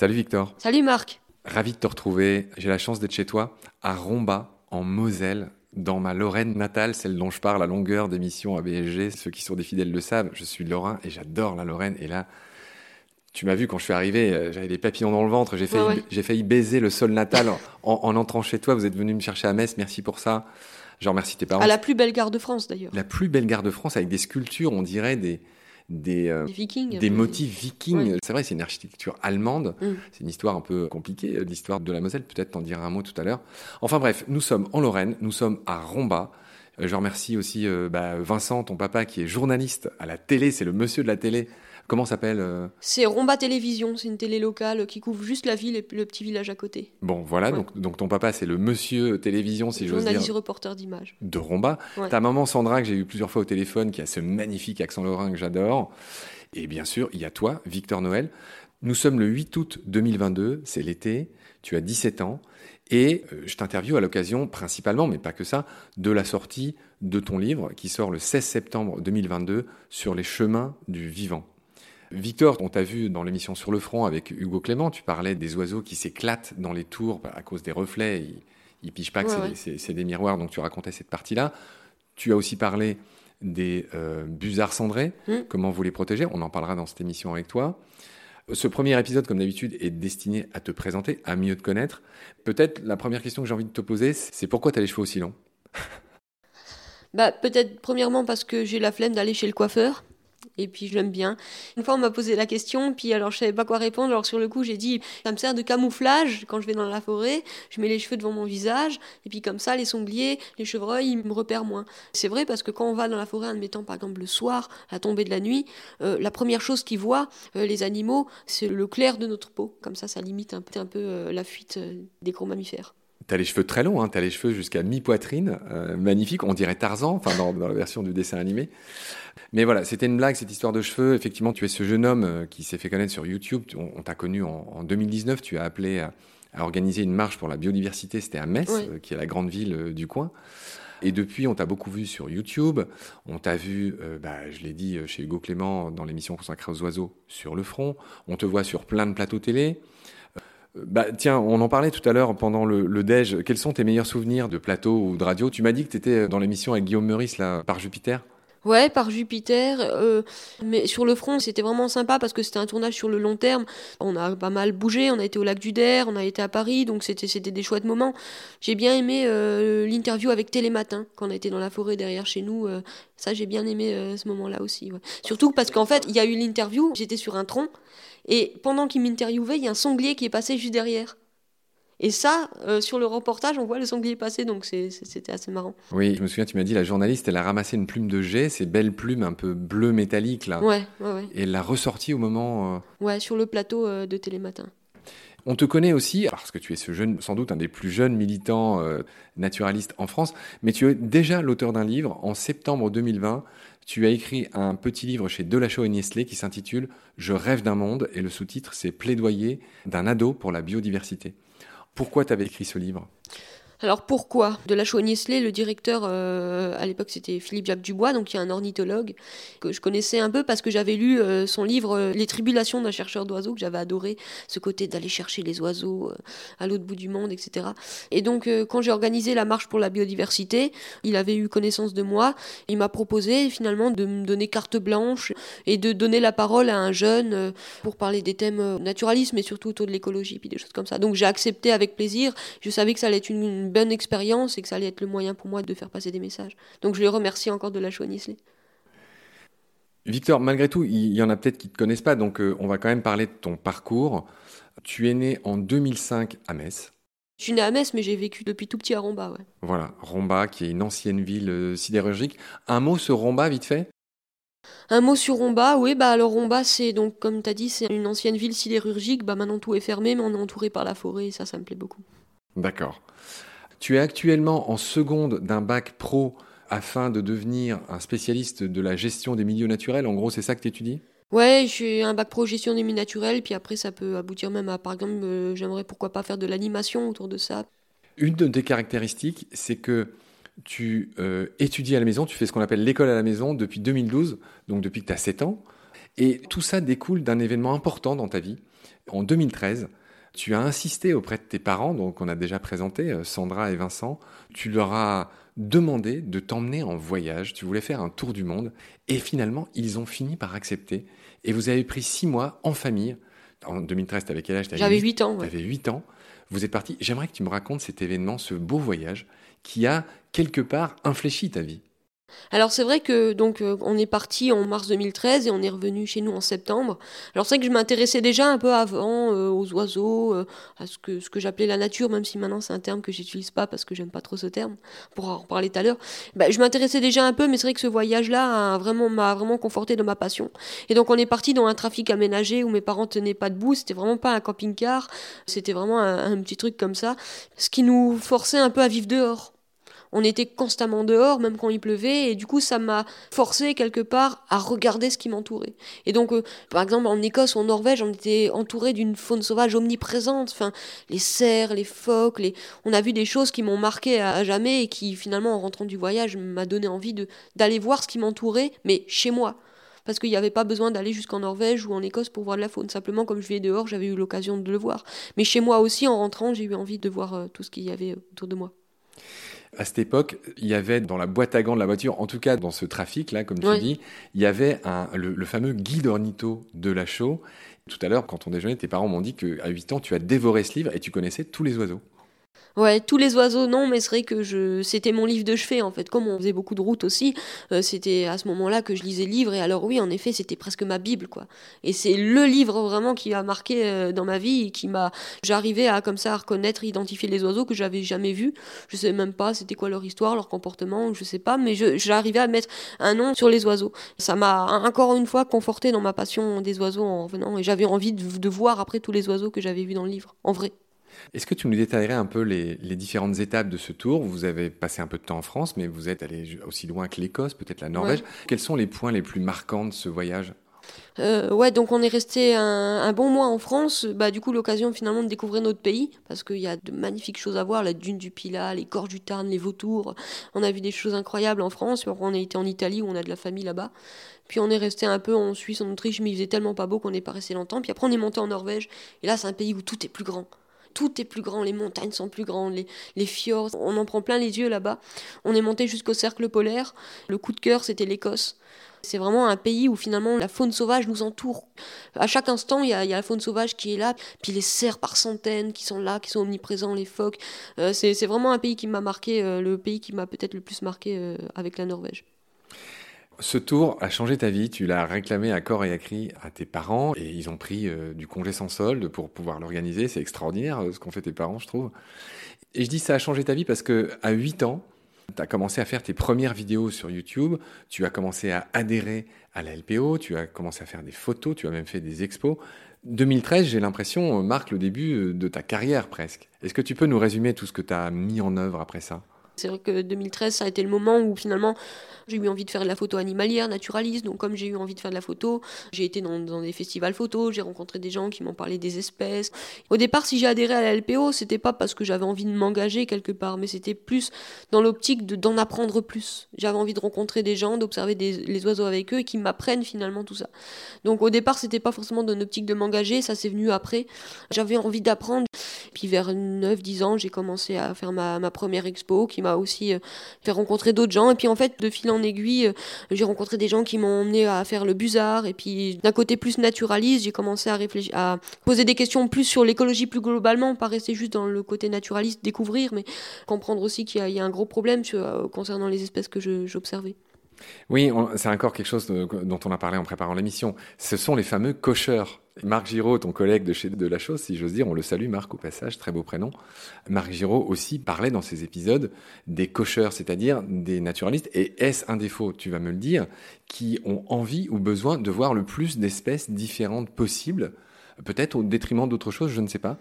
Salut Victor. Salut Marc. Ravi de te retrouver. J'ai la chance d'être chez toi, à Romba, en Moselle, dans ma Lorraine natale, celle dont je parle à longueur d'émissions à BSG. Ceux qui sont des fidèles le savent, je suis Lorrain et j'adore la Lorraine. Et là, tu m'as vu quand je suis arrivé, euh, j'avais des papillons dans le ventre, j'ai failli, baiser le sol natal en, en, entrant chez toi. Vous êtes venu me chercher à Metz, merci pour ça. Je remercie tes parents. À la plus belle gare de France d'ailleurs. La plus belle gare de France avec des sculptures, on dirait des, des, euh, des, vikings, des motifs vikings. C'est vrai, c'est une architecture allemande. Mm. C'est une histoire un peu compliquée, euh, l'histoire de la Moselle. Peut-être t'en dirai un mot tout à l'heure. Enfin bref, nous sommes en Lorraine, nous sommes à Romba. Je remercie aussi bah, Vincent, ton papa, qui est journaliste à la télé. C'est le monsieur de la télé Comment s'appelle euh C'est Romba Télévision, c'est une télé locale qui couvre juste la ville et le petit village à côté. Bon, voilà, donc, donc ton papa, c'est le monsieur télévision, si j'ose dire. Journaliste reporter d'image. De Romba. Ta maman Sandra, que j'ai eu plusieurs fois au téléphone, qui a ce magnifique accent lorrain que j'adore. Et bien sûr, il y a toi, Victor Noël. Nous sommes le 8 août 2022, c'est l'été, tu as 17 ans, et euh, je t'interviewe à l'occasion, principalement, mais pas que ça, de la sortie de ton livre qui sort le 16 septembre 2022 sur les chemins du vivant. Victor, on t'a vu dans l'émission Sur le front avec Hugo Clément, tu parlais des oiseaux qui s'éclatent dans les tours à cause des reflets. Ils, ne pigent pas que c'est des miroirs, donc tu racontais cette partie-là. Tu as aussi parlé des euh, busards cendrés, mmh. comment vous les protégez? On en parlera dans cette émission avec toi. Ce premier épisode, comme d'habitude, est destiné à te présenter, à mieux te connaître. Peut-être la première question que j'ai envie de te poser, c'est pourquoi tu as les cheveux aussi longs? Bah, Peut-être premièrement parce que j'ai la flemme d'aller chez le coiffeur et puis je l'aime bien. Une fois on m'a posé la question, puis alors je savais pas quoi répondre, alors sur le coup j'ai dit ça me sert de camouflage quand je vais dans la forêt, je mets les cheveux devant mon visage, et puis comme ça les sangliers, les chevreuils, ils me repèrent moins. C'est vrai parce que quand on va dans la forêt, admettons par exemple le soir, à tomber de la nuit, euh, la première chose qu'ils voient, euh, les animaux, c'est le clair de notre peau. Comme ça, ça limite un, peu euh, la fuite des gros mammifères. T'as les cheveux très longs, hein, t'as les cheveux jusqu'à mi-poitrine, magnifique, on dirait Tarzan, enfin dans, dans, la version du dessin animé. Mais voilà, c'était une blague, cette histoire de cheveux. Effectivement, tu es ce jeune homme euh, qui s'est fait connaître sur YouTube. On, t'a connu en, 2019. Tu as appelé à, organiser une marche pour la biodiversité. C'était à Metz, euh, qui est la grande ville euh, du coin. Et depuis, on t'a beaucoup vu sur YouTube. On t'a vu, bah, je l'ai dit, chez Hugo Clément, dans l'émission consacrée aux oiseaux, sur le front. On te voit sur plein de plateaux télé. Bah, tiens, on en parlait tout à l'heure pendant le, le. Quels sont tes meilleurs souvenirs de plateau ou de radio? Tu m'as dit que tu étais dans l'émission avec Guillaume Meurice, là, par Jupiter? Ouais, par Jupiter. Euh, mais sur le front, c'était vraiment sympa parce que c'était un tournage sur le long terme. On a pas mal bougé, on a été au lac du Der, on a été à Paris, donc c'était c'était des chouettes moments. J'ai bien aimé euh, l'interview avec Télématin quand on a été dans la forêt derrière chez nous. Euh, ça, j'ai bien aimé ce moment-là aussi. Surtout parce qu'en fait, il y a eu l'interview, j'étais sur un tronc et pendant qu'il m'interviewait, il y a un sanglier qui est passé juste derrière. Et ça, euh, sur le reportage, on voit le sanglier passer, donc c'était assez marrant. Oui, je me souviens, tu m'as dit, la journaliste, elle a ramassé une plume de jet, ces belles plumes un peu bleu métallique, là. Ouais, ouais, ouais. Et elle l'a ressortie au moment... Euh, ouais, sur le plateau euh, de Télématin. On te connaît aussi, parce que tu es ce jeune, sans doute un des plus jeunes militants naturalistes en France, mais tu es déjà l'auteur d'un livre. En septembre 2020, tu as écrit un petit livre chez Delachaux et Niesley qui s'intitule Je rêve d'un monde, et le sous-titre c'est Plaidoyer d'un ado pour la biodiversité. Pourquoi tu avais écrit ce livre? Alors pourquoi? De la Niesley, le directeur, euh, à l'époque c'était Philippe Jacques Dubois, donc il y a un ornithologue que je connaissais un peu parce que j'avais lu euh, son livre euh, Les tribulations d'un chercheur d'oiseaux, que j'avais adoré, ce côté d'aller chercher les oiseaux à l'autre bout du monde, etc. Et donc quand j'ai organisé la marche pour la biodiversité, il avait eu connaissance de moi, il m'a proposé finalement de me donner carte blanche et de donner la parole à un jeune pour parler des thèmes naturalisme et surtout autour de l'écologie, puis des choses comme ça. Donc j'ai accepté avec plaisir, je savais que ça allait être une bonne expérience et que ça allait être le moyen pour moi de faire passer des messages. Donc je les remercie encore de la Nisley. Victor, malgré tout, il y en a peut-être qui ne te connaissent pas, donc euh, on va quand même parler de ton parcours. Tu es né en 2005 à Metz. Je suis né à Metz, mais j'ai vécu depuis tout petit à Romba. Ouais. Voilà, Romba, qui est une ancienne ville euh, sidérurgique. Un mot sur Romba, vite fait? Un mot sur Romba, oui, bah alors Romba, c'est donc, comme tu as dit, c'est une ancienne ville sidérurgique. Bah maintenant tout est fermé, mais on est entouré par la forêt, et ça, ça me plaît beaucoup. D'accord. Tu es actuellement en seconde d'un bac pro afin de devenir un spécialiste de la gestion des milieux naturels. En gros, c'est ça que tu étudies Ouais, j'ai un bac pro gestion des milieux naturels, puis après ça peut aboutir même à, par exemple, euh, j'aimerais pourquoi pas faire de l'animation autour de ça. Une de tes caractéristiques, c'est que tu euh, étudies à la maison, tu fais ce qu'on appelle l'école à la maison depuis 2012, donc depuis que tu as 7 ans. Et tout ça découle d'un événement important dans ta vie. En 2013, tu as insisté auprès de tes parents, donc on a déjà présenté euh, Sandra et Vincent, tu leur as demandé de t'emmener en voyage, tu voulais faire un tour du monde, et finalement ils ont fini par accepter, et vous avez pris six mois en famille. En 2013, tu avais quel âge? J'avais 8 ans. Tu avais 8 ans. Vous êtes parti. J'aimerais que tu me racontes cet événement, ce beau voyage qui a quelque part infléchi ta vie. Alors c'est vrai que donc euh, on est parti en mars 2013 et on est revenu chez nous en septembre. Alors c'est vrai que je m'intéressais déjà un peu avant euh, aux oiseaux, euh, à ce que ce que j'appelais la nature, même si maintenant c'est un terme que j'utilise pas parce que j'aime pas trop ce terme. Pour en reparler tout à l'heure. Bah, je m'intéressais déjà un peu, mais c'est vrai que ce voyage-là a vraiment m'a vraiment conforté dans ma passion. Et donc on est parti dans un trafic aménagé où mes parents tenaient pas debout. C'était vraiment pas un camping-car. C'était vraiment un petit truc comme ça, ce qui nous forçait un peu à vivre dehors on était constamment dehors, même quand il pleuvait, et du coup ça m'a forcé quelque part à regarder ce qui m'entourait. Et donc, euh, par exemple, en Écosse ou en Norvège, on était entouré d'une faune sauvage omniprésente, enfin, les cerfs, les phoques, les... on a vu des choses qui m'ont marqué à, jamais et qui finalement, en rentrant du voyage, m'a donné envie d'aller voir ce qui m'entourait, mais chez moi parce qu'il n'y avait pas besoin d'aller jusqu'en Norvège ou en Écosse pour voir de la faune. Simplement, comme je vivais dehors, j'avais eu l'occasion de le voir. Mais chez moi aussi, en rentrant, j'ai eu envie de voir euh, tout ce qu'il y avait autour de moi. À cette époque, il y avait dans la boîte à gants de la voiture, en tout cas dans ce trafic-là, comme tu dis, il y avait le, fameux guide ornitho de la show. Tout à l'heure, quand on déjeunait, tes parents m'ont dit qu'à 8 ans, tu as dévoré ce livre et tu connaissais tous les oiseaux. Ouais, tous les oiseaux, non, mais c'est vrai que je... c'était mon livre de chevet, en fait. Comme on faisait beaucoup de routes aussi, euh, c'était à ce moment-là que je lisais le livre. Et alors, oui, en effet, c'était presque ma Bible, quoi. Et c'est le livre vraiment qui a marqué euh, dans ma vie et qui m'a. J'arrivais à, comme ça, à reconnaître, identifier les oiseaux que j'avais jamais vus. Je sais même pas c'était quoi leur histoire, leur comportement, je sais pas, mais j'arrivais à mettre un nom sur les oiseaux. Ça m'a encore une fois conforté dans ma passion des oiseaux en revenant. Et j'avais envie de, de voir après tous les oiseaux que j'avais vus dans le livre, en vrai. Est-ce que tu nous détaillerais un peu les, différentes étapes de ce tour? Vous avez passé un peu de temps en France, mais vous êtes allé aussi loin que l'Écosse, peut-être la Norvège. Quels sont les points les plus marquants de ce voyage? Euh, ouais, donc on est resté un, bon mois en France. Bah, du coup, l'occasion finalement de découvrir notre pays, parce qu'il y a de magnifiques choses à voir la dune du Pilat, les gorges du Tarn, les vautours. On a vu des choses incroyables en France. On a été en Italie où on a de la famille là-bas. Puis on est resté un peu en Suisse, en Autriche, mais il faisait tellement pas beau qu'on n'est pas resté longtemps. Puis après, on est monté en Norvège. Et là, c'est un pays où tout est plus grand tout est plus grand, les montagnes sont plus grandes, les, fjords, on en prend plein les yeux là-bas. On est monté jusqu'au cercle polaire. Le coup de cœur, c'était l'Écosse. C'est vraiment un pays où finalement la faune sauvage nous entoure. À chaque instant, il y, a, la faune sauvage qui est là, puis les cerfs par centaines qui sont là, qui sont omniprésents, les phoques. Euh, c'est vraiment un pays qui m'a marqué, euh, le pays qui m'a peut-être le plus marqué euh, avec la Norvège. Ce tour a changé ta vie. Tu l'as réclamé à corps et à cri à tes parents et ils ont pris euh, du congé sans solde pour pouvoir l'organiser. C'est extraordinaire euh, ce qu'ont fait tes parents, je trouve. Et je dis ça a changé ta vie parce que à 8 ans, tu as commencé à faire tes premières vidéos sur YouTube, tu as commencé à adhérer à la LPO, tu as commencé à faire des photos, tu as même fait des expos. 2013, j'ai l'impression, marque le début euh, de ta carrière presque. Est-ce que tu peux nous résumer tout ce que tu as mis en œuvre après ça? C'est vrai que 2013, ça a été le moment où finalement j'ai eu envie de faire de la photo animalière, naturaliste. Donc, comme j'ai eu envie de faire de la photo, j'ai été dans, des festivals photo, j'ai rencontré des gens qui m'ont parlé des espèces. Au départ, si j'ai adhéré à la LPO, c'était pas parce que j'avais envie de m'engager quelque part, mais c'était plus dans l'optique d'en apprendre plus. J'avais envie de rencontrer des gens, d'observer les oiseaux avec eux et qui m'apprennent finalement tout ça. Donc, au départ, c'était pas forcément dans l'optique de m'engager, ça c'est venu après. J'avais envie d'apprendre. Puis vers 9-10 ans, j'ai commencé à faire ma, ma première expo qui m'a aussi euh, fait rencontrer d'autres gens. Et puis en fait, de fil en aiguille, euh, j'ai rencontré des gens qui m'ont emmené à faire le busard. Et puis d'un côté plus naturaliste, j'ai commencé à réfléchir, à poser des questions plus sur l'écologie plus globalement, pas rester juste dans le côté naturaliste, découvrir, mais comprendre aussi qu'il y, a un gros problème euh, concernant les espèces que j'observais. Oui, c'est encore quelque chose dont on a parlé en préparant l'émission. Ce sont les fameux cocheurs. Marc Giraud, ton collègue de chez De La Chose, si j'ose dire, on le salue, Marc, au passage, très beau prénom. Marc Giraud aussi parlait dans ses épisodes des cocheurs, c'est-à-dire des naturalistes. Et est-ce un défaut, tu vas me le dire, qui ont envie ou besoin de voir le plus d'espèces différentes possibles, peut-être au détriment d'autres choses, je ne sais pas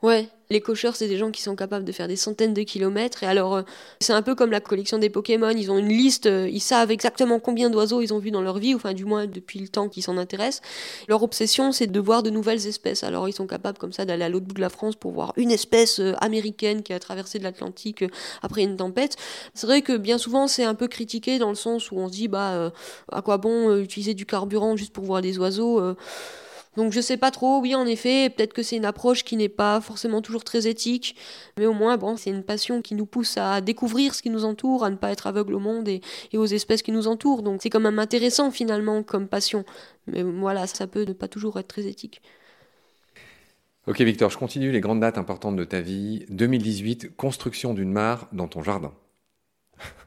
Ouais, les cocheurs, c'est des gens qui sont capables de faire des centaines de kilomètres. Et alors, euh, c'est un peu comme la collection des Pokémon. Ils ont une liste, euh, ils savent exactement combien d'oiseaux ils ont vu dans leur vie, enfin, du moins depuis le temps qu'ils s'en intéressent. Leur obsession, c'est de voir de nouvelles espèces. Alors, ils sont capables comme ça d'aller à l'autre bout de la France pour voir une espèce euh, américaine qui a traversé de l'Atlantique après une tempête. C'est vrai que bien souvent, c'est un peu critiqué dans le sens où on se dit, bah, à quoi bon utiliser du carburant juste pour voir des oiseaux donc je sais pas trop, oui en effet, peut-être que c'est une approche qui n'est pas forcément toujours très éthique, mais au moins bon, c'est une passion qui nous pousse à découvrir ce qui nous entoure, à ne pas être aveugle au monde et, aux espèces qui nous entourent. Donc c'est quand même intéressant finalement comme passion. Mais voilà, ça peut ne pas toujours être très éthique. Ok Victor, je continue les grandes dates importantes de ta vie. 2018, construction d'une mare dans ton jardin.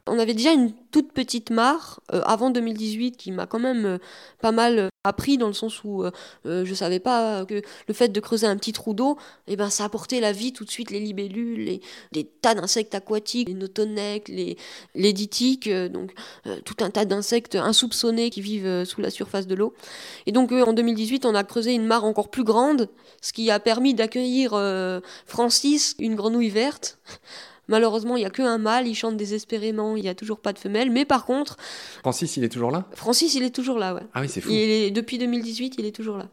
On avait déjà une toute petite mare euh, avant 2018 qui m'a quand même euh, pas mal euh, appris dans le sens où je savais pas que le fait de creuser un petit trou d'eau, eh ben ça apportait la vie tout de suite les libellules, les, tas d'insectes aquatiques, les notonèques, les, les ditiques, donc tout un tas d'insectes insoupçonnés qui vivent sous la surface de l'eau. Et donc en 2018, on a creusé une mare encore plus grande, ce qui a permis d'accueillir Francis, une grenouille verte. Malheureusement, il n'y a qu'un mâle, il chante désespérément, il n'y a toujours pas de femelle. Mais par contre. Francis, il est toujours là? Francis, il est toujours là, ouais. Ah oui, c'est fou. depuis 2018, il est toujours là.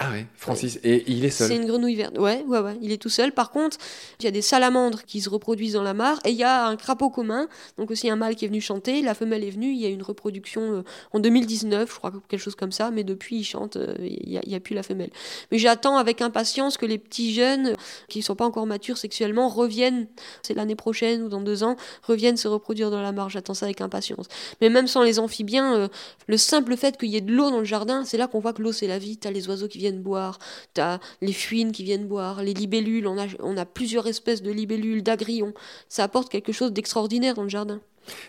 Ah ouais, Francis. Et il est seul C'est une grenouille verte. Ouais, ouais, ouais. Il est tout seul. Par contre, il y a des salamandres qui se reproduisent dans la mare et il y a un crapaud commun. Donc aussi un mâle qui est venu chanter. La femelle est venue. Il y a une reproduction euh, en 2019, je crois, quelque chose comme ça. Mais depuis, il chante. Euh, il n'y a, a, plus la femelle. Mais j'attends avec impatience que les petits jeunes qui ne sont pas encore matures sexuellement reviennent. C'est l'année prochaine ou dans deux ans, reviennent se reproduire dans la mare. J'attends ça avec impatience. Mais même sans les amphibiens, euh, le simple fait qu'il y ait de l'eau dans le jardin, c'est là qu'on voit que l'eau c'est la vie. T'as les oiseaux qui viennent boire, tu as les fuines qui viennent boire, les libellules, on a, on a plusieurs espèces de libellules, d'agrillons. Ça apporte quelque chose d'extraordinaire dans le jardin.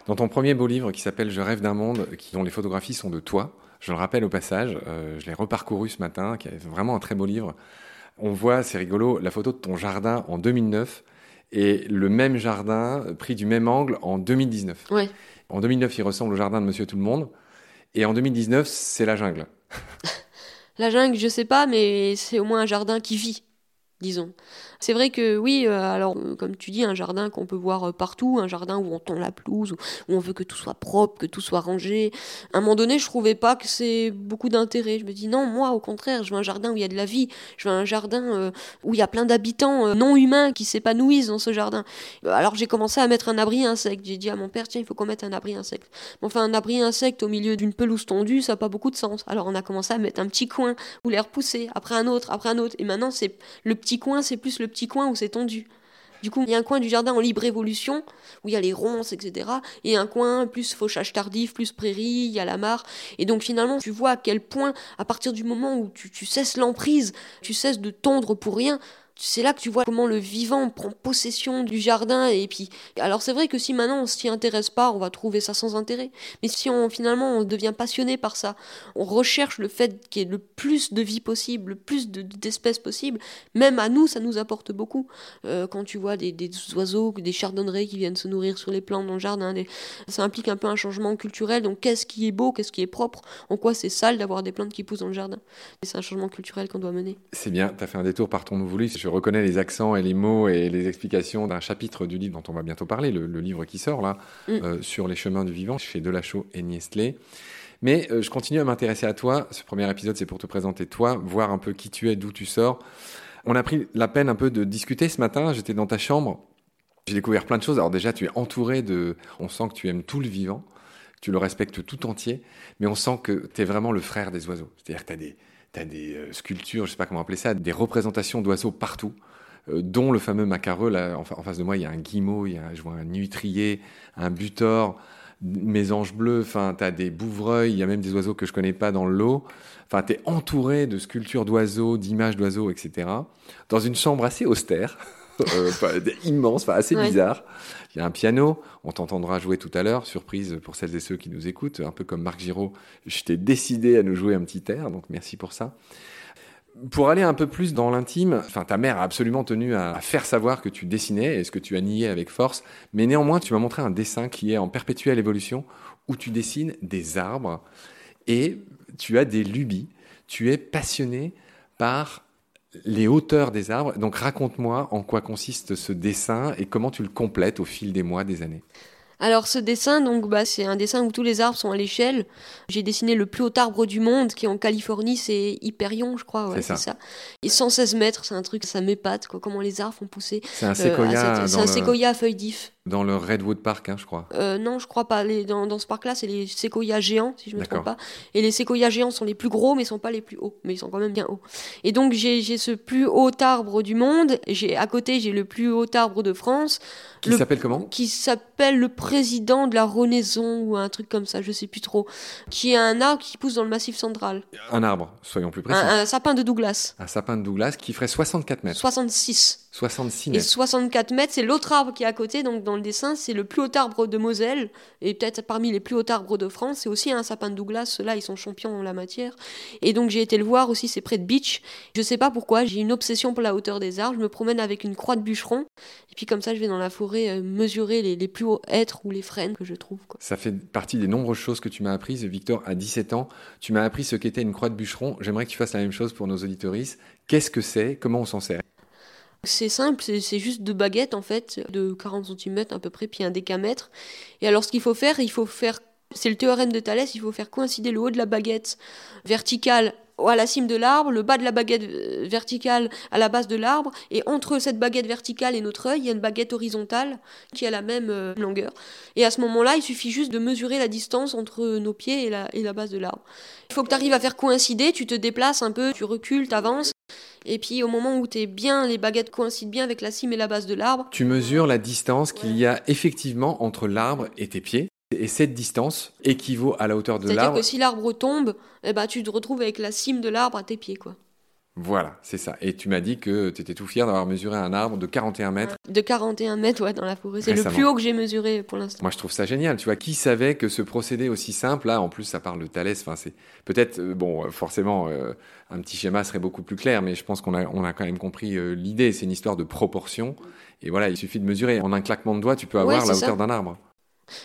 Dans ton premier beau livre qui s'appelle Je rêve d'un monde, dont les photographies sont de toi, je le rappelle au passage, euh, je l'ai reparcouru ce matin, qui est vraiment un très beau livre. On voit, c'est rigolo, la photo de ton jardin en 2009 et le même jardin pris du même angle en 2019. Ouais. En 2009, il ressemble au jardin de Monsieur Tout le Monde, et en 2019, c'est la jungle. La jungle, je sais pas, mais c'est au moins un jardin qui vit, disons. C'est vrai que oui, euh, alors euh, comme tu dis, un jardin qu'on peut voir euh, partout, un jardin où on tond la pelouse, où, on veut que tout soit propre, que tout soit rangé. À un moment donné, je trouvais pas que c'est beaucoup d'intérêt. Je me dis non, moi au contraire, je veux un jardin où il y a de la vie, je veux un jardin où il y a plein d'habitants non humains qui s'épanouissent dans ce jardin. Alors j'ai commencé à mettre un abri insecte. J'ai dit à mon père, tiens, il faut qu'on mette un abri insecte. enfin, un abri insecte au milieu d'une pelouse tondue, ça n'a pas beaucoup de sens. Alors on a commencé à mettre un petit coin où l'air poussait, après un autre, après un autre. Et maintenant, c'est le petit coin, c'est plus le petit coin où c'est tendu. Du coup, il y a un coin du jardin en libre évolution, où il y a les ronces, etc. Et un coin plus fauchage tardif, plus prairie, il y a la mare. Et donc finalement, tu vois à quel point, à partir du moment où tu, tu cesses l'emprise, tu cesses de tondre pour rien, c'est là que tu vois comment le vivant prend possession du jardin et puis alors c'est vrai que si maintenant on s'y intéresse pas on va trouver ça sans intérêt. Mais si on finalement on devient passionné par ça on recherche le fait qu'il y ait le plus de vie possible le plus d'espèces possibles même à nous ça nous apporte beaucoup. Euh, quand tu vois des, des, oiseaux des chardonnerets qui viennent se nourrir sur les plantes dans le jardin ça implique un peu un changement culturel. Donc qu'est-ce qui est beau qu'est-ce qui est propre en quoi c'est sale d'avoir des plantes qui poussent dans le jardin? C'est un changement culturel qu'on doit mener. C'est bien tu as fait un détour par ton livre je reconnais les accents et les mots et les explications d'un chapitre du livre dont on va bientôt parler, le, livre qui sort là, mm. euh, sur les chemins du vivant, chez Delachaux et Niestlé. Mais euh, je continue à m'intéresser à toi. Ce premier épisode, c'est pour te présenter toi, voir un peu qui tu es, d'où tu sors. On a pris la peine un peu de discuter ce matin. J'étais dans ta chambre. J'ai découvert plein de choses. Alors déjà, tu es entouré de... On sent que tu aimes tout le vivant. Tu le respectes tout entier. Mais on sent que tu es vraiment le frère des oiseaux. C'est-à-dire que tu as des tu as des euh, sculptures, je sais pas comment appeler ça, des représentations d'oiseaux partout, euh, dont le fameux macareux. Là, en, face de moi, il y a un guimau, il y a, je vois un nutrier, un butor, mes anges bleus, enfin, tu as des bouvreuils, il y a même des oiseaux que je connais pas dans le lot. Enfin, tu es entouré de sculptures d'oiseaux, d'images d'oiseaux, etc. Dans une chambre assez austère. euh, immense, enfin assez bizarre. Il y a un piano, on t'entendra jouer tout à l'heure, surprise pour celles et ceux qui nous écoutent, un peu comme Marc Giraud, je t'ai décidé à nous jouer un petit air, donc merci pour ça. Pour aller un peu plus dans l'intime, enfin ta mère a absolument tenu à faire savoir que tu dessinais et ce que tu as nié avec force, mais néanmoins tu m'as montré un dessin qui est en perpétuelle évolution où tu dessines des arbres et tu as des lubies, tu es passionné par les hauteurs des arbres. Donc raconte-moi en quoi consiste ce dessin et comment tu le complètes au fil des mois, des années. Alors ce dessin, donc bah, c'est un dessin où tous les arbres sont à l'échelle. J'ai dessiné le plus haut arbre du monde, qui est en Californie, c'est Hyperion, je crois. Ouais, c'est ça. Et 116 mètres, c'est un truc, ça m'épate, quoi, comment les arbres font pousser. C'est un euh, séquoia. c'est un séquoia à feuilles d'if. Dans le Redwood Park, hein, je crois. Euh, non, je crois pas. Les, dans, dans, ce parc-là, c'est les séquoias géants, si je me trompe pas. Et les séquoias géants sont les plus gros, mais ils sont pas les plus hauts. Mais ils sont quand même bien hauts. Et donc, j'ai ce plus haut arbre du monde. J'ai À côté, j'ai le plus haut arbre de France. Qui s'appelle comment? Qui s'appelle le président de la Renaison, ou un truc comme ça, je sais plus trop. Qui est un arbre qui pousse dans le massif central. Un arbre, soyons plus précis. Un, un sapin de Douglas. Un sapin de Douglas qui ferait 64 mètres. 66. 66 mètres. Et 64 mètres, c'est l'autre arbre qui est à côté. Donc dans le dessin, c'est le plus haut arbre de Moselle et peut-être parmi les plus hauts arbres de France. C'est aussi un sapin de Douglas. Ceux-là, ils sont champions en la matière. Et donc j'ai été le voir aussi. C'est près de Beach. Je sais pas pourquoi. J'ai une obsession pour la hauteur des arbres. Je me promène avec une croix de bûcheron. Et puis comme ça, je vais dans la forêt euh, mesurer les, plus hauts hêtres ou les frênes que je trouve. Ça fait partie des nombreuses choses que tu m'as apprises, Victor. À 17 ans, tu m'as appris ce qu'était une croix de bûcheron. J'aimerais que tu fasses la même chose pour nos auditoristes. Qu'est-ce que c'est? Comment on s'en sert? C'est simple, c'est juste deux baguettes en fait, de 40 cm à peu près, puis un décamètre. Et alors ce qu'il faut faire, il faut faire, c'est le théorème de Thalès, il faut faire coïncider le haut de la baguette verticale à la cime de l'arbre, le bas de la baguette euh, verticale à la base de l'arbre, et entre cette baguette verticale et notre œil, il y a une baguette horizontale qui a la même euh, longueur. Et à ce moment-là, il suffit juste de mesurer la distance entre nos pieds et la, et la base de l'arbre. Il faut que tu arrives à faire coïncider, tu te déplaces un peu, tu recules, tu avances, et puis au moment où es bien, les baguettes coïncident bien avec la cime et la base de l'arbre. Tu mesures la distance qu'il y a effectivement entre l'arbre et tes pieds. Et cette distance équivaut à la hauteur de l'arbre. C'est-à-dire que si l'arbre tombe, eh ben, tu te retrouves avec la cime de l'arbre à tes pieds. quoi. Voilà, c'est ça. Et tu m'as dit que tu étais tout fier d'avoir mesuré un arbre de 41 mètres. De 41 mètres, ouais, dans la forêt. C'est le plus haut que j'ai mesuré pour l'instant. Moi, je trouve ça génial. Tu vois, qui savait que ce procédé aussi simple, là, en plus, ça parle de Thalès. Enfin, c'est peut-être, euh, bon, euh, forcément, euh, un petit schéma serait beaucoup plus clair, mais je pense qu'on a, on a quand même compris l'idée. C'est une histoire de proportion. Et voilà, il suffit de mesurer. En un claquement de doigts, tu peux avoir la hauteur d'un arbre.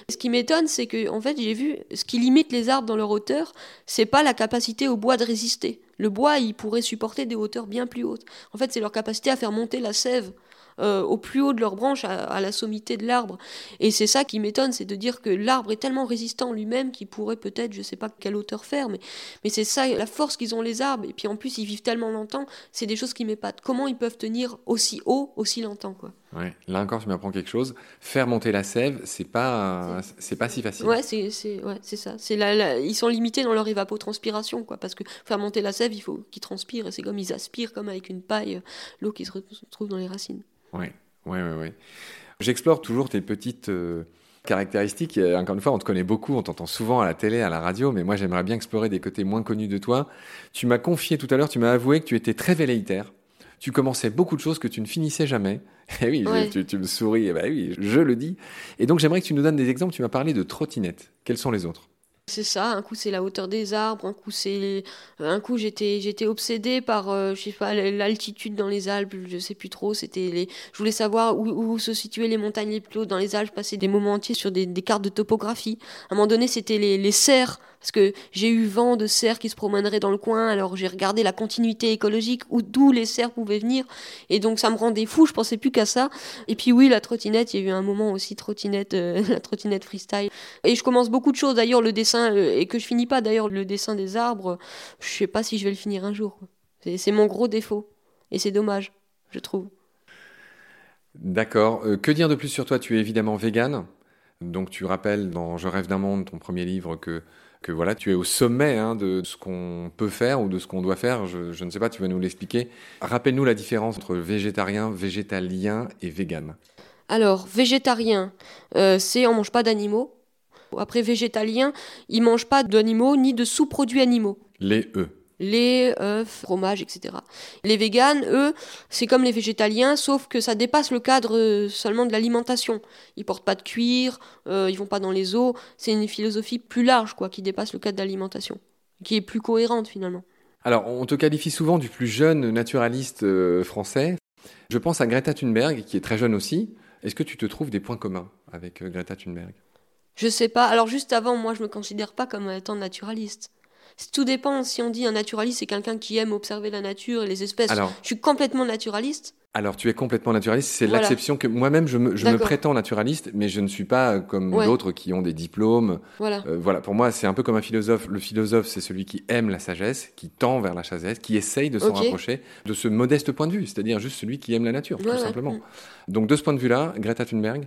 Ce qui m'étonne, c'est que, en fait, j'ai vu, ce qui limite les arbres dans leur hauteur, c'est pas la capacité au bois de résister. Le bois, il pourrait supporter des hauteurs bien plus hautes. En fait, c'est leur capacité à faire monter la sève euh, au plus haut de leurs branches, à, la sommité de l'arbre. Et c'est ça qui m'étonne, c'est de dire que l'arbre est tellement résistant lui-même qu'il pourrait peut-être, je sais pas quelle hauteur faire, mais, mais c'est ça, la force qu'ils ont les arbres. Et puis en plus, ils vivent tellement longtemps, c'est des choses qui m'épatent. Comment ils peuvent tenir aussi haut, aussi longtemps, quoi. Ouais, là encore, tu m'apprends quelque chose. Faire monter la sève, c'est pas, c'est pas si facile. Ouais, c'est, ouais, c'est ça. C'est la, ils sont limités dans leur évapotranspiration, quoi, parce que faire monter la sève, il faut qu'ils transpirent, et c'est comme ils aspirent, comme avec une paille, l'eau qui se retrouve dans les racines. Oui, oui, oui. Ouais. J'explore toujours tes petites euh, caractéristiques. encore une fois, on te connaît beaucoup, on t'entend souvent à la télé, à la radio, mais moi j'aimerais bien explorer des côtés moins connus de toi. Tu m'as confié tout à l'heure, tu m'as avoué que tu étais très velléitaire. Tu commençais beaucoup de choses que tu ne finissais jamais. Et eh oui, tu, tu, me souris, et eh ben oui, je le dis. Et donc j'aimerais que tu nous donnes des exemples. Tu m'as parlé de trottinettes. Quels sont les autres? C'est ça, un coup c'est la hauteur des arbres, un coup c'est un coup j'étais j'étais obsédée par euh, je sais pas l'altitude dans les Alpes, je sais plus trop, c'était les je voulais savoir où, où, se situaient les montagnes les plus hautes dans les Alpes, passer des moments entiers sur des, des cartes de topographie. À un moment donné, c'était les, les serres parce que j'ai eu vent de cerfs qui se promèneraient dans le coin, alors j'ai regardé la continuité écologique, où d'où les cerfs pouvaient venir, et donc ça me rendait fou, je pensais plus qu'à ça. Et puis oui, la trottinette, il y a eu un moment aussi trottinette, euh, la trottinette freestyle. Et je commence beaucoup de choses, d'ailleurs le dessin, euh, et que je finis pas d'ailleurs le dessin des arbres, je sais pas si je vais le finir un jour. C'est mon gros défaut, et c'est dommage, je trouve. D'accord. Euh, que dire de plus sur toi? Tu es évidemment vegan. Donc tu rappelles dans Je rêve d'un monde, ton premier livre, que que voilà, tu es au sommet hein, de ce qu'on peut faire ou de ce qu'on doit faire. Je, ne sais pas, tu vas nous l'expliquer. Rappelle-nous la différence entre végétarien, végétalien et vegan. Alors, végétarien, euh, c'est on mange pas d'animaux. Après, végétalien, il mange pas d'animaux ni de sous-produits animaux. Les œufs lait, œufs, fromage, etc. Les véganes, eux, c'est comme les végétaliens, sauf que ça dépasse le cadre euh, seulement de l'alimentation. Ils portent pas de cuir, euh, ils vont pas dans les eaux. C'est une philosophie plus large, quoi, qui dépasse le cadre de l'alimentation, qui est plus cohérente finalement. Alors, on te qualifie souvent du plus jeune naturaliste euh, français. Je pense à Greta Thunberg, qui est très jeune aussi. Est-ce que tu te trouves des points communs avec Greta Thunberg? Je sais pas. Alors, juste avant, moi, je me considère pas comme étant naturaliste. Tout dépend si on dit un naturaliste, c'est quelqu'un qui aime observer la nature et les espèces. Alors- je suis complètement naturaliste. Alors, tu es complètement naturaliste. C'est Voilà. l'acception que moi-même, je, me, je me prétends naturaliste, mais je ne suis pas euh, comme Ouais. d'autres qui ont des diplômes. Voilà. Euh, voilà, pour moi, c'est un peu comme un philosophe. Le philosophe, c'est celui qui aime la sagesse, qui tend vers la sagesse, qui essaye de s'en rapprocher de ce modeste point de vue, c'est-à-dire juste celui qui aime la nature, Ouais, tout simplement. Mm. Donc, de ce point de vue-là, Greta Thunberg,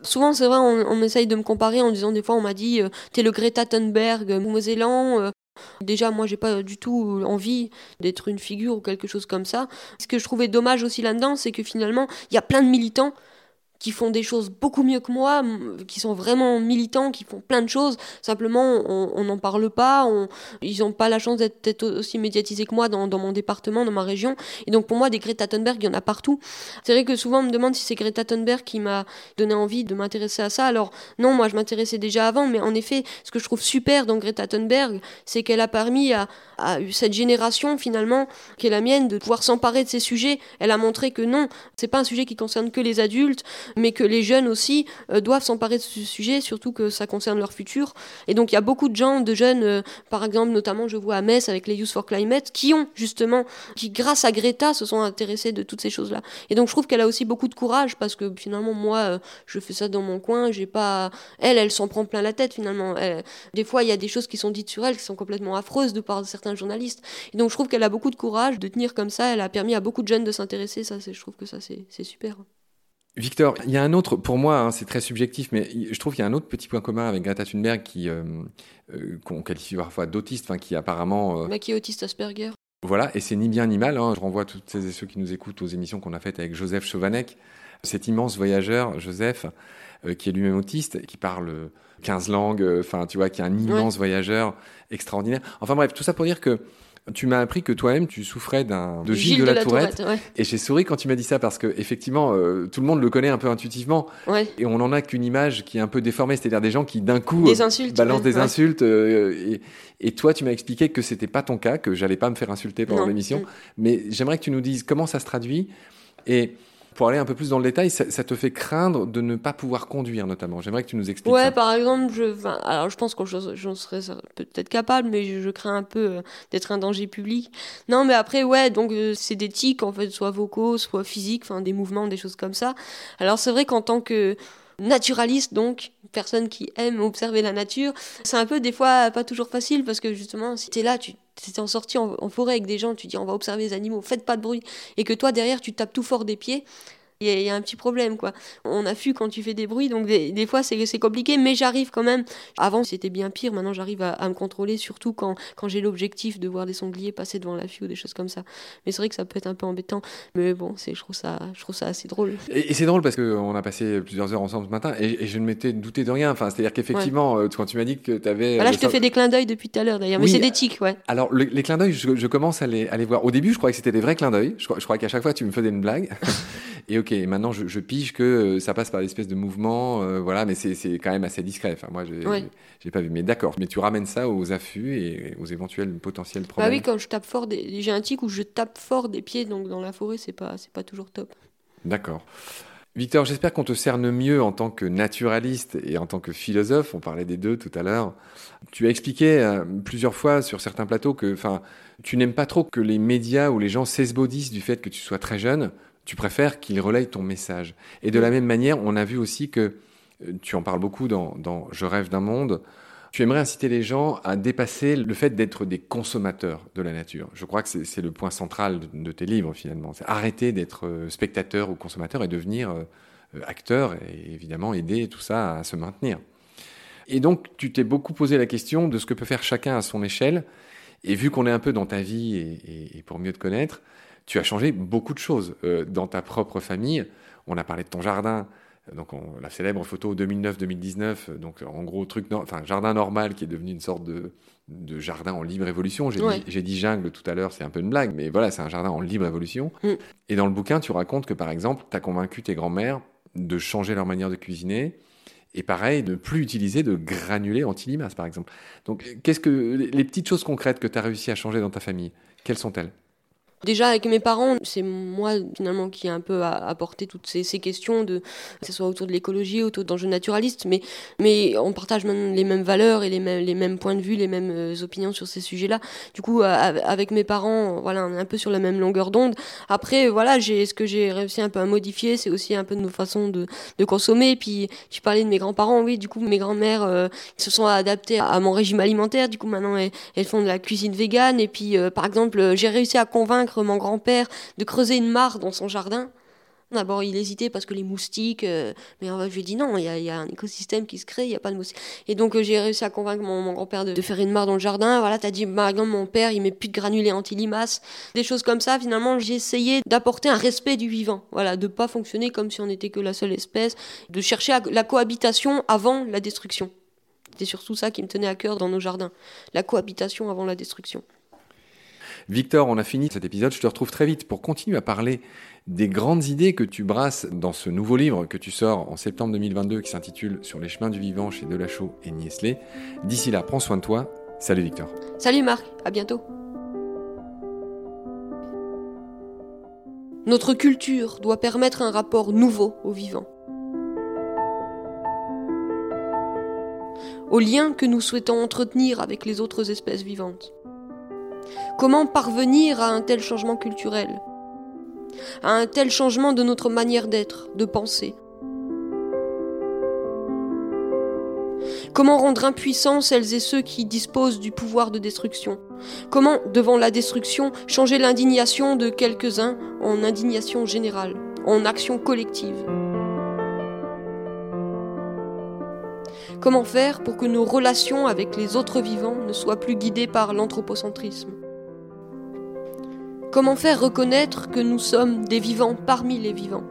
Souvent, c'est vrai, on, on essaye de me comparer en disant des fois, on m'a dit, euh, t'es le Greta Thunberg mosellan. euh. Déjà, moi, j'ai pas du tout envie d'être une figure ou quelque chose comme ça. Ce que je trouvais dommage aussi là-dedans, c'est que finalement, il y a plein de militants qui font des choses beaucoup mieux que moi, qui sont vraiment militants, qui font plein de choses. Simplement, on n'en parle pas. on- ils n'ont pas la chance d'être aussi médiatisés que moi dans, dans mon département, dans ma région. Et donc, pour moi, des Greta Thunberg, il y en a partout. C'est vrai que souvent, on me demande si c'est Greta Thunberg qui m'a donné envie de m'intéresser à ça. Alors, non, moi, je m'intéressais déjà avant, mais en effet, ce que je trouve super dans Greta Thunberg, c'est qu'elle a permis à, à cette génération, finalement, qui est la mienne, de pouvoir s'emparer de ces sujets. Elle a montré que non, c'est pas un sujet qui concerne que les adultes, mais que les jeunes aussi euh, doivent s'emparer de ce sujet, surtout que ça concerne leur futur. Et donc, il y a beaucoup de gens, de jeunes, euh, par exemple, notamment, je vois à Metz avec les Youth for Climate, qui ont justement, qui grâce à Greta se sont intéressés de toutes ces choses-là. Et donc, je trouve qu'elle a aussi beaucoup de courage parce que finalement, moi, euh, je fais ça dans mon coin, j'ai pas. Elle, elle s'en prend plein la tête finalement. Elle- Des fois, il y a des choses qui sont dites sur elle qui sont complètement affreuses de part de certains journalistes. Et donc, je trouve qu'elle a beaucoup de courage de tenir comme ça. Elle a permis à beaucoup de jeunes de s'intéresser. Ça, je trouve que ça, c'est super. Victor, il y a un autre, pour moi, hein, c'est très subjectif, mais je trouve qu'il y a un autre petit point commun avec Greta Thunberg qui, euh, euh, qu'on qualifie parfois d'autiste, enfin, qui apparemment, euh, Mec qui est autiste Asperger. voilà, et c'est ni bien ni mal. hein. Je renvoie toutes celles et ceux qui nous écoutent aux émissions qu'on a faites avec Joseph Chauvanec, cet immense voyageur, Joseph, qui est lui-même autiste, qui parle euh, 15 langues, euh, enfin, tu vois, qui est un immense voyageur extraordinaire. Enfin bref, tout ça pour dire que tu m'as appris que toi-même, tu souffrais d'un, de Gilles, de, la, Tourette. ouais. Et j'ai souri quand tu m'as dit ça parce que effectivement, euh, tout le monde le connaît un peu intuitivement. ouais. Et on en a qu'une image qui est un peu déformée, c'est-à-dire des gens qui d'un coup Des euh, insultes. balancent ouais, des insultes. euh, et, et toi, tu m'as expliqué que c'était pas ton cas, que j'allais pas me faire insulter pendant l'émission. Mm. Mais j'aimerais que tu nous dises comment ça se traduit. Et pour aller un peu plus dans le détail, ça, ça te fait craindre de ne pas pouvoir conduire, notamment. J'aimerais que tu nous expliques Ouais, ça. par exemple, je, enfin, alors je pense que j'en serais peut-être capable, mais je, je crains un peu euh, d'être un danger public. Non, mais après, ouais, donc euh, c'est des tics, en fait, soit vocaux, soit physiques, enfin des mouvements, des choses comme ça. Alors c'est vrai qu'en tant que naturaliste, donc, personne qui aime observer la nature, c'est un peu des fois pas toujours facile parce que justement, si t'es là, tu t'es en sortie en, en forêt avec des gens, tu dis on va observer les animaux, faites pas de bruit, et que toi derrière tu tapes tout fort des pieds. Il y, a- il y a un petit problème, quoi. On a fui quand tu fais des bruits, donc des, des fois c'est compliqué, mais j'arrive quand même. Avant c'était bien pire, maintenant j'arrive à, à me contrôler, surtout quand, quand j'ai l'objectif de voir des sangliers passer devant l'affût ou des choses comme ça. Mais c'est vrai que ça peut être un peu embêtant, mais bon, c'est je trouve ça, je trouve ça assez drôle. Et, et c'est drôle parce qu'on a passé plusieurs heures ensemble ce matin et, et je ne m'étais douté de rien. Enfin, c'est-à-dire qu'effectivement, euh, quand tu m'as dit que tu avais. Voilà, je te fais des clins d'œil depuis tout à l'heure d'ailleurs, mais Oui, c'est des tics, ouais. Alors, le- les clins d'œil, je, je commence à les, à les voir. Au début, je croyais que c'était des vrais clins d'œil. Je, crois- je croyais qu'à chaque fois, tu me faisais une blague. et ok, maintenant, je, je pige que euh, ça passe par l'espèce de mouvement. euh, voilà, mais c'est c'est quand même assez discret. Enfin, moi, j'ai Ouais. pas vu. Mais d'accord. Mais tu ramènes ça aux affûts et aux éventuels potentiels Bah problèmes. oui, quand je tape fort, des... j'ai un tic où je tape fort des pieds, donc dans la forêt, c'est pas, c'est pas toujours top. D'accord. Victor, j'espère qu'on te cerne mieux en tant que naturaliste et en tant que philosophe. On parlait des deux tout à l'heure. Tu as expliqué euh, plusieurs fois sur certains plateaux que, tu n'aimes pas trop que les médias ou les gens s'esbaudissent du fait que tu sois très jeune. Tu préfères qu'ils relayent ton message. Et de la même manière, on a vu aussi que euh, tu en parles beaucoup dans, Je rêve d'un monde. Tu aimerais inciter les gens à dépasser le fait d'être des consommateurs de la nature. Je crois que c'est le point central de, tes livres finalement. C'est arrêter d'être euh, spectateur ou consommateur et devenir euh, acteur et évidemment aider tout ça à se maintenir. Et donc tu t'es beaucoup posé la question de ce que peut faire chacun à son échelle. Et vu qu'on est un peu dans ta vie et pour mieux te connaître, tu as changé beaucoup de choses euh, dans ta propre famille. On a parlé de ton jardin, donc on- la célèbre photo 2009-2019, donc en gros truc, enfin jardin normal qui est devenu une sorte de, de jardin en libre évolution. J'ai Ouais. dit, jungle tout à l'heure, c'est un peu une blague, mais voilà, c'est un jardin en libre évolution. Mm. Et dans le bouquin, tu racontes que par exemple, tu as convaincu tes grands-mères de changer leur manière de cuisiner. Et pareil, de plus utiliser de granulés anti-limaces, par exemple. Donc, qu'est-ce que les les petites choses concrètes que tu as réussi à changer dans ta famille, quelles sont-elles? Déjà avec mes parents, c'est moi finalement qui ai un peu apporté toutes ces, questions, de, que ce soit autour de l'écologie, autour d'enjeux naturalistes, mais, mais on partage même les mêmes valeurs et les mêmes, les mêmes points de vue, les mêmes euh, opinions sur ces sujets-là. Du coup, avec mes parents, voilà, on est un peu sur la même longueur d'onde. Après, voilà, ce que j'ai réussi un peu à modifier, c'est aussi un peu nos façons de, de consommer. Puis, tu parlais de mes grands-parents, oui, du coup, mes grands-mères euh, se sont adaptées à mon régime alimentaire. Du coup, maintenant, elles, font de la cuisine végane. Et puis, euh, par exemple, j'ai réussi à convaincre mon grand-père de creuser une mare dans son jardin. D'abord, il hésitait parce que les moustiques, euh, mais je lui ai dit non, il y, a, un écosystème qui se crée, il n'y a pas de moustiques. Et donc, euh, j'ai réussi à convaincre mon, grand-père de, faire une mare dans le jardin. Voilà, as dit, par exemple, mon père, il met plus de granulés anti-limaces. Des choses comme ça, finalement, j'ai essayé d'apporter un respect du vivant. Voilà, de pas fonctionner comme si on n'était que la seule espèce, de chercher la cohabitation avant la destruction. C'était surtout ça qui me tenait à cœur dans nos jardins. La cohabitation avant la destruction. Victor, on a fini cet épisode. Je te retrouve très vite pour continuer à parler des grandes idées que tu brasses dans ce nouveau livre que tu sors en septembre 2022 qui s'intitule Sur les chemins du vivant chez Delachaux et Niesley. D'ici là, prends soin de toi. Salut Victor. Salut Marc, à bientôt. Notre culture doit permettre un rapport nouveau au vivant. Au lien que nous souhaitons entretenir avec les autres espèces vivantes. Comment parvenir à un tel changement culturel? À un tel changement de notre manière d'être, de penser? Comment rendre impuissants celles et ceux qui disposent du pouvoir de destruction? Comment, devant la destruction, changer l'indignation de quelques-uns en indignation générale, en action collective? Comment faire pour que nos relations avec les autres vivants ne soient plus guidées par l'anthropocentrisme? Comment faire reconnaître que nous sommes des vivants parmi les vivants?